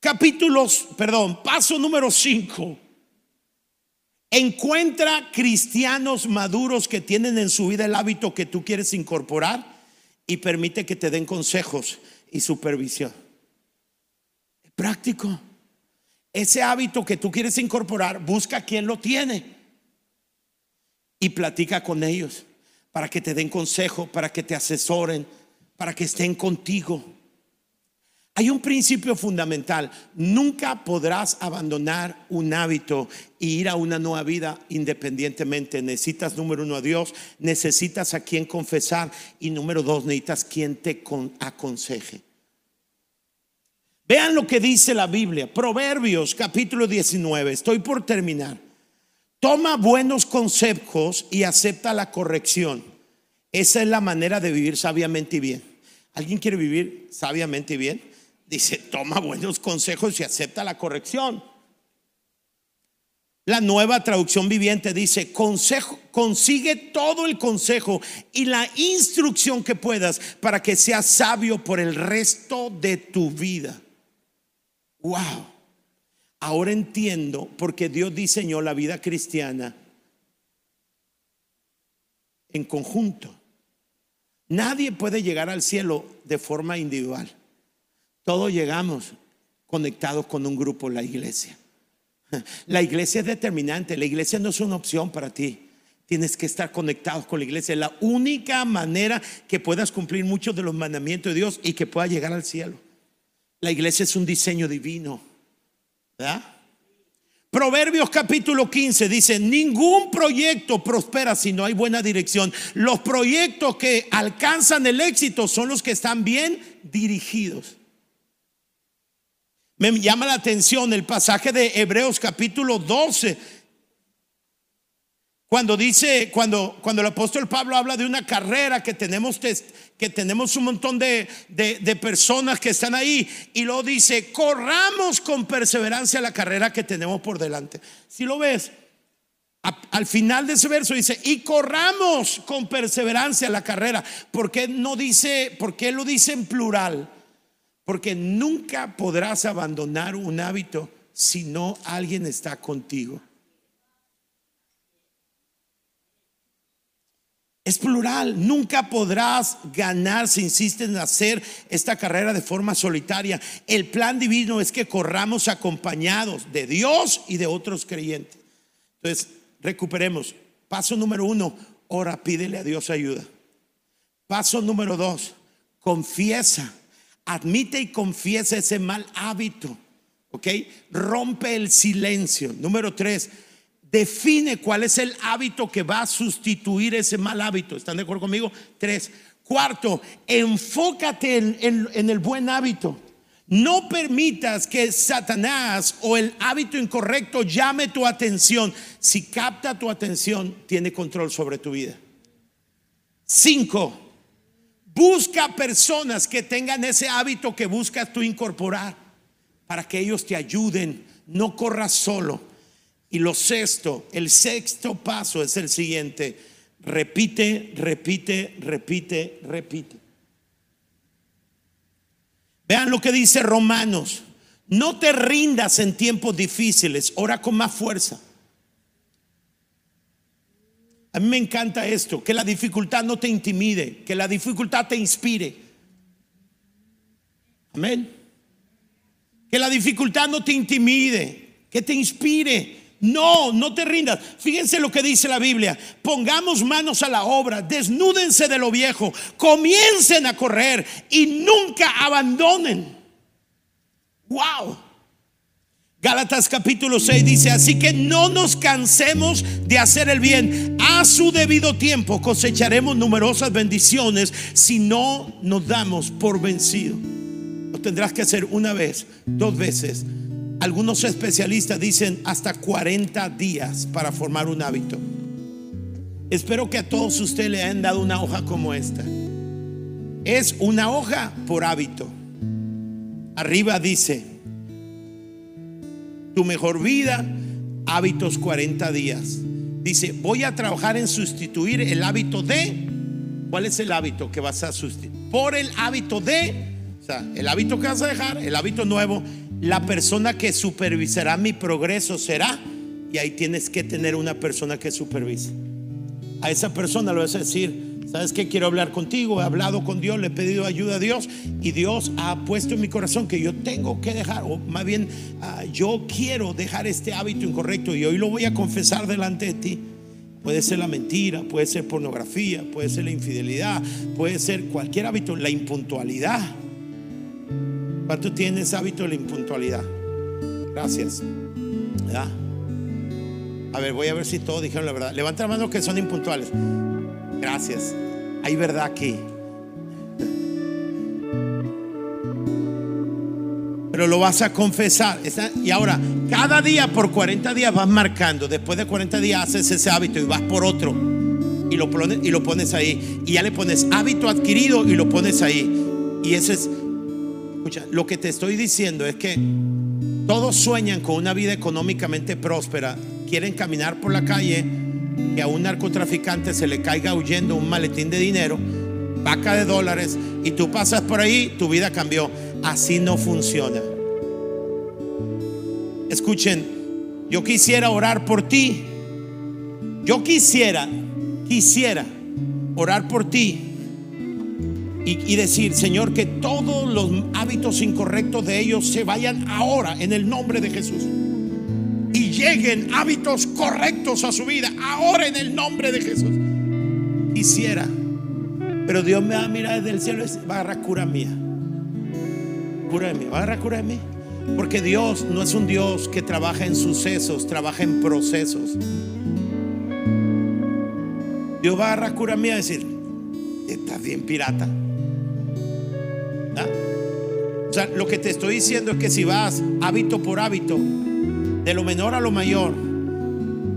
Capítulos, perdón, paso número 5. Encuentra cristianos maduros que tienen en su vida el hábito que tú quieres incorporar y permite que te den consejos y supervisión. Práctico. Ese hábito que tú quieres incorporar, busca quien lo tiene y platica con ellos para que te den consejo, para que te asesoren, para que estén contigo. Hay un principio fundamental, nunca podrás abandonar un hábito e ir a una nueva vida independientemente. Necesitas, número uno, a Dios, necesitas a quien confesar y número dos, necesitas quien te aconseje. Vean lo que dice la Biblia, Proverbios capítulo 19, estoy por terminar. Toma buenos consejos y acepta la corrección. Esa es la manera de vivir sabiamente y bien. ¿Alguien quiere vivir sabiamente y bien? Dice, toma buenos consejos y acepta la corrección. La nueva traducción viviente dice, consigue todo el consejo y la instrucción que puedas para que seas sabio por el resto de tu vida. Wow. Ahora entiendo por qué Dios diseñó la vida cristiana en conjunto. Nadie puede llegar al cielo de forma individual. Todos llegamos conectados con un grupo, la iglesia. La iglesia es determinante, la iglesia no es una opción para ti. Tienes que estar conectados con la iglesia. Es la única manera que puedas cumplir muchos de los mandamientos de Dios y que puedas llegar al cielo. La iglesia es un diseño divino. Proverbios capítulo 15 dice, ningún proyecto prospera si no hay buena dirección. Los proyectos que alcanzan el éxito son los que están bien dirigidos. Me llama la atención el pasaje de Hebreos capítulo 12 cuando dice, cuando, cuando el apóstol Pablo habla de una carrera que tenemos, que tenemos un montón de, de, personas que están ahí, y luego dice, corramos con perseverancia la carrera que tenemos por delante. Si lo ves, al final de ese verso dice, y corramos con perseverancia la carrera. ¿Por qué no dice, por qué lo dice en plural? Porque nunca podrás abandonar un hábito si no alguien está contigo. Es plural, nunca podrás ganar si insistes en hacer esta carrera de forma solitaria. El plan divino es que corramos acompañados de Dios y de otros creyentes. Entonces, recuperemos. Paso número uno, ora, pídele a Dios ayuda. Paso número dos, confiesa, admite y confiesa ese mal hábito. ¿Ok? Rompe el silencio. Número tres, define cuál es el hábito que va a sustituir ese mal hábito. ¿Están de acuerdo conmigo? Tres. Cuarto, enfócate en, el buen hábito. No permitas que Satanás o el hábito incorrecto llame tu atención. Si capta tu atención, tiene control sobre tu vida. Cinco, busca personas que tengan ese hábito que buscas tú incorporar para que ellos te ayuden. No corras solo. Y lo sexto, el sexto paso es el siguiente. Repite, repite, repite, repite. Vean lo que dice Romanos. No te rindas en tiempos difíciles, ora con más fuerza. A mí me encanta esto, que la dificultad no te intimide, que la dificultad te inspire. Amén. Que la dificultad no te intimide, que te inspire. No, no te rindas. Fíjense lo que dice la Biblia. Pongamos manos a la obra, desnúdense de lo viejo, comiencen a correr y nunca abandonen. Wow. Gálatas capítulo 6 dice, así que no nos cansemos de hacer el bien. A su debido tiempo cosecharemos numerosas bendiciones si no nos damos por vencido. Lo tendrás que hacer una vez, dos veces, algunos especialistas dicen hasta 40 días para formar un hábito. Espero que a todos ustedes le hayan dado una hoja como esta. Es una hoja por hábito. Arriba dice, tu mejor vida, hábitos 40 días. Dice, voy a trabajar en sustituir el hábito de, ¿cuál es el hábito que vas a sustituir? Por el hábito de, o sea, el hábito que vas a dejar, el hábito nuevo, la persona que supervisará mi progreso será, y ahí tienes que tener una persona que supervise. A esa persona le vas a decir, ¿sabes qué? Quiero hablar contigo, he hablado con Dios, le he pedido ayuda a Dios y Dios ha puesto en mi corazón que yo tengo que dejar, o más bien ah, yo quiero dejar este hábito incorrecto y hoy lo voy a confesar delante de ti. Puede ser la mentira, puede ser pornografía, puede ser la infidelidad, puede ser cualquier hábito, la impuntualidad. ¿Cuánto tienes hábito de la impuntualidad? Gracias. A ver, voy a ver si todos dijeron la verdad. Levanta la mano que son impuntuales. Gracias. Hay verdad aquí. Pero lo vas a confesar. Y ahora, cada día por 40 días vas marcando. Después de 40 días haces ese hábito y vas por otro. Y lo pones, y lo pones ahí. Y ya le pones hábito adquirido y lo pones ahí. Y ese es Escucha, lo que te estoy diciendo es que todos sueñan con una vida económicamente próspera, quieren caminar por la calle, que a un narcotraficante se le caiga huyendo un maletín de dinero, vaca de dólares, y tú pasas por ahí, tu vida cambió. Así no funciona. Escuchen, yo quisiera orar por ti. Yo quisiera, quisiera orar por ti y, decir, Señor, que todos los hábitos incorrectos de ellos se vayan ahora en el nombre de Jesús. Y lleguen hábitos correctos a su vida ahora en el nombre de Jesús. Quisiera. Pero Dios me va a mirar desde el cielo y va a agarrar cura mía. Cura de mí. A agarrar cura de mí. Porque Dios no es un Dios que trabaja en sucesos, trabaja en procesos. Dios a agarrar cura mía y decir, estás bien pirata. O sea, lo que te estoy diciendo es que si vas hábito por hábito, de lo menor a lo mayor,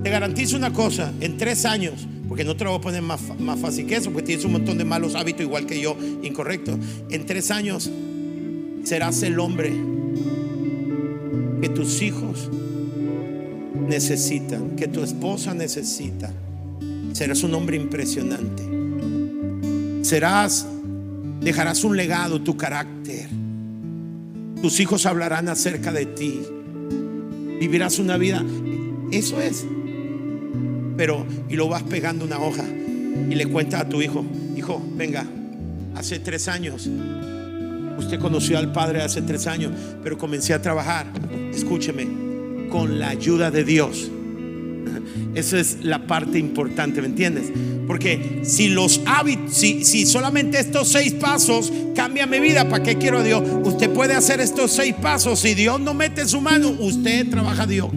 te garantizo una cosa, en tres años, porque no te lo voy a poner más, más fácil que eso, porque tienes un montón de malos hábitos igual que yo, incorrecto. En tres años serás el hombre que tus hijos necesitan, que tu esposa necesita. Serás un hombre impresionante. Serás, dejarás un legado, tu carácter. Tus hijos hablarán acerca de ti. Vivirás una vida. Eso es. Pero, y lo vas pegando una hoja y le cuentas a tu hijo, hijo, venga, hace tres años, usted conoció al Padre hace tres años, pero comencé a trabajar, escúcheme, con la ayuda de Dios. Esa es la parte importante, ¿me entiendes? Porque si los hábitos, si, si solamente estos seis pasos cambian mi vida, ¿para qué quiero a Dios? Usted puede hacer estos seis pasos. Si Dios no mete su mano, usted trabaja Dios.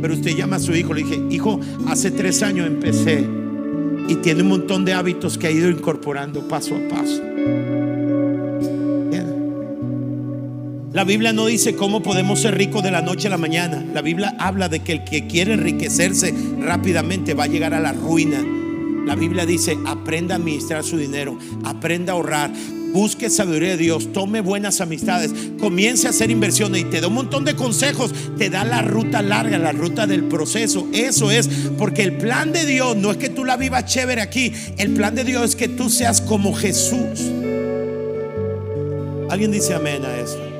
Pero usted llama a su hijo, le dije, hijo, hace tres años empecé y tiene un montón de hábitos que ha ido incorporando paso a paso. La Biblia no dice cómo podemos ser ricos de la noche a la mañana. La Biblia habla de que el que quiere enriquecerse rápidamente va a llegar a la ruina. La Biblia dice, aprenda a administrar su dinero, aprenda a ahorrar, busque sabiduría de Dios, tome buenas amistades, comience a hacer inversiones y te da un montón de consejos, te da la ruta larga, la ruta del proceso. Eso es porque el plan de Dios no es que tú la vivas chévere aquí, el plan de Dios es que tú seas como Jesús. ¿Alguien dice amén a eso?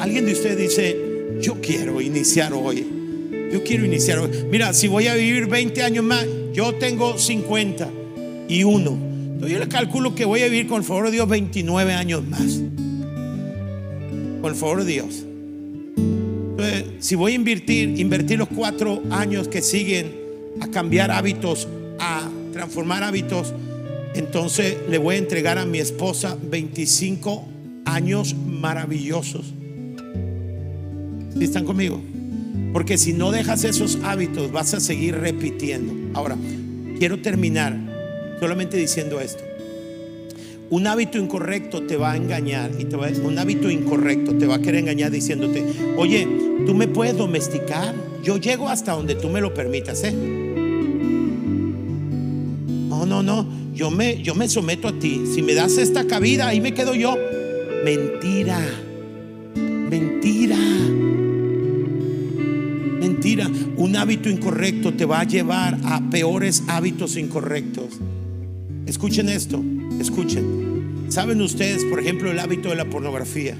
Alguien de ustedes dice, yo quiero iniciar hoy. Yo quiero iniciar hoy. Mira, si voy a vivir 20 años más, yo tengo 50 y uno. Entonces yo le calculo que voy a vivir con el favor de Dios 29 años más. Con el favor de Dios. Entonces, si voy a invertir, invertir los cuatro años que siguen a cambiar hábitos, a transformar hábitos, entonces le voy a entregar a mi esposa 25 años maravillosos ¿Están conmigo? Porque si no dejas esos hábitos, vas a seguir repitiendo. Ahora, quiero terminar solamente diciendo esto. Un hábito incorrecto te va a engañar y te va, un hábito incorrecto te va a querer engañar diciéndote, oye, tú me puedes domesticar, yo llego hasta donde tú me lo permitas, ¿eh? No, no, no, yo me, yo me someto a ti. Si me das esta cabida, ahí me quedo yo. Mentira, mentira. Un hábito incorrecto te va a llevar a peores hábitos incorrectos. Escuchen esto, escuchen. ¿Saben ustedes, por ejemplo, el hábito de la pornografía?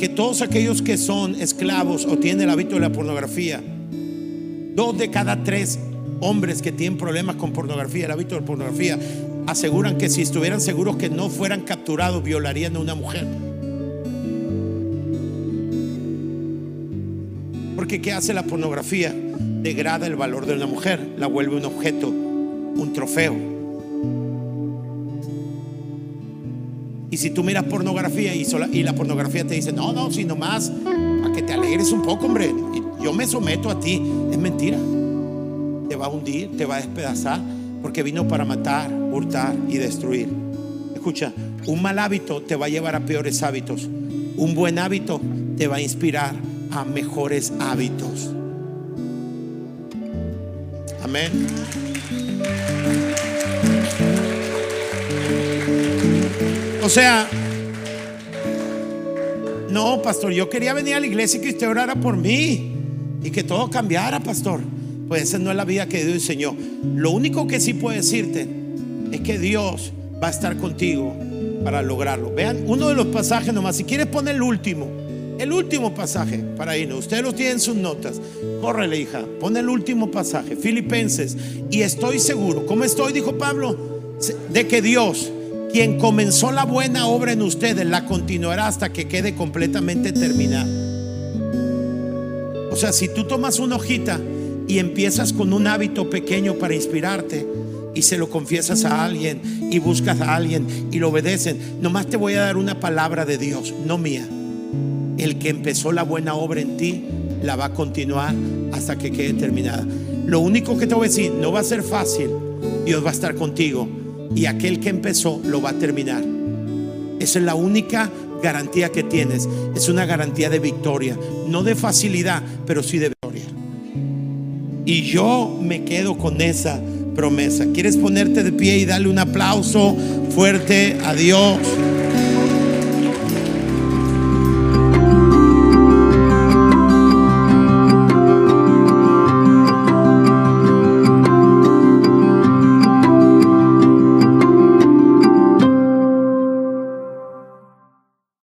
Que todos aquellos que son esclavos o tienen el hábito de la pornografía, dos de cada tres hombres que tienen problemas con pornografía, el hábito de la pornografía, aseguran que si estuvieran seguros que no fueran capturados, violarían a una mujer. Porque ¿qué hace la pornografía? Degrada el valor de una mujer, la vuelve un objeto, un trofeo. Y si tú miras pornografía y, y la pornografía te dice, no, no, sino más, para que te alegres un poco, hombre, yo me someto a ti, es mentira. Te va a hundir, te va a despedazar, porque vino para matar, hurtar y destruir. Escucha, un mal hábito te va a llevar a peores hábitos. Un buen hábito te va a inspirar a mejores hábitos. Amén. O sea, no, pastor, yo quería venir a la iglesia y que usted orara por mí y que todo cambiara, pastor. Pues esa no es la vida que Dios diseñó. Lo único que sí puedo decirte es que Dios va a estar contigo para lograrlo. Vean uno de los pasajes nomás. Si quieres poner el último. El último pasaje para irnos. Ustedes lo tienen en sus notas. Córrele, hija. Pon el último pasaje. Filipenses. Y estoy seguro, ¿cómo estoy? Dijo Pablo. De que Dios, quien comenzó la buena obra en ustedes, la continuará hasta que quede completamente terminada. O sea, si tú tomas una hojita y empiezas con un hábito pequeño para inspirarte y se lo confiesas a alguien y buscas a alguien y lo obedecen, nomás te voy a dar una palabra de Dios, no mía el que empezó la buena obra en ti, la va a continuar hasta que quede terminada. Lo único que te voy a decir, no va a ser fácil, Dios va a estar contigo y aquel que empezó lo va a terminar. Esa es la única garantía que tienes. Es una garantía de victoria, no de facilidad, pero sí de victoria. Y yo me quedo con esa promesa. ¿Quieres ponerte de pie y darle un aplauso fuerte a Dios?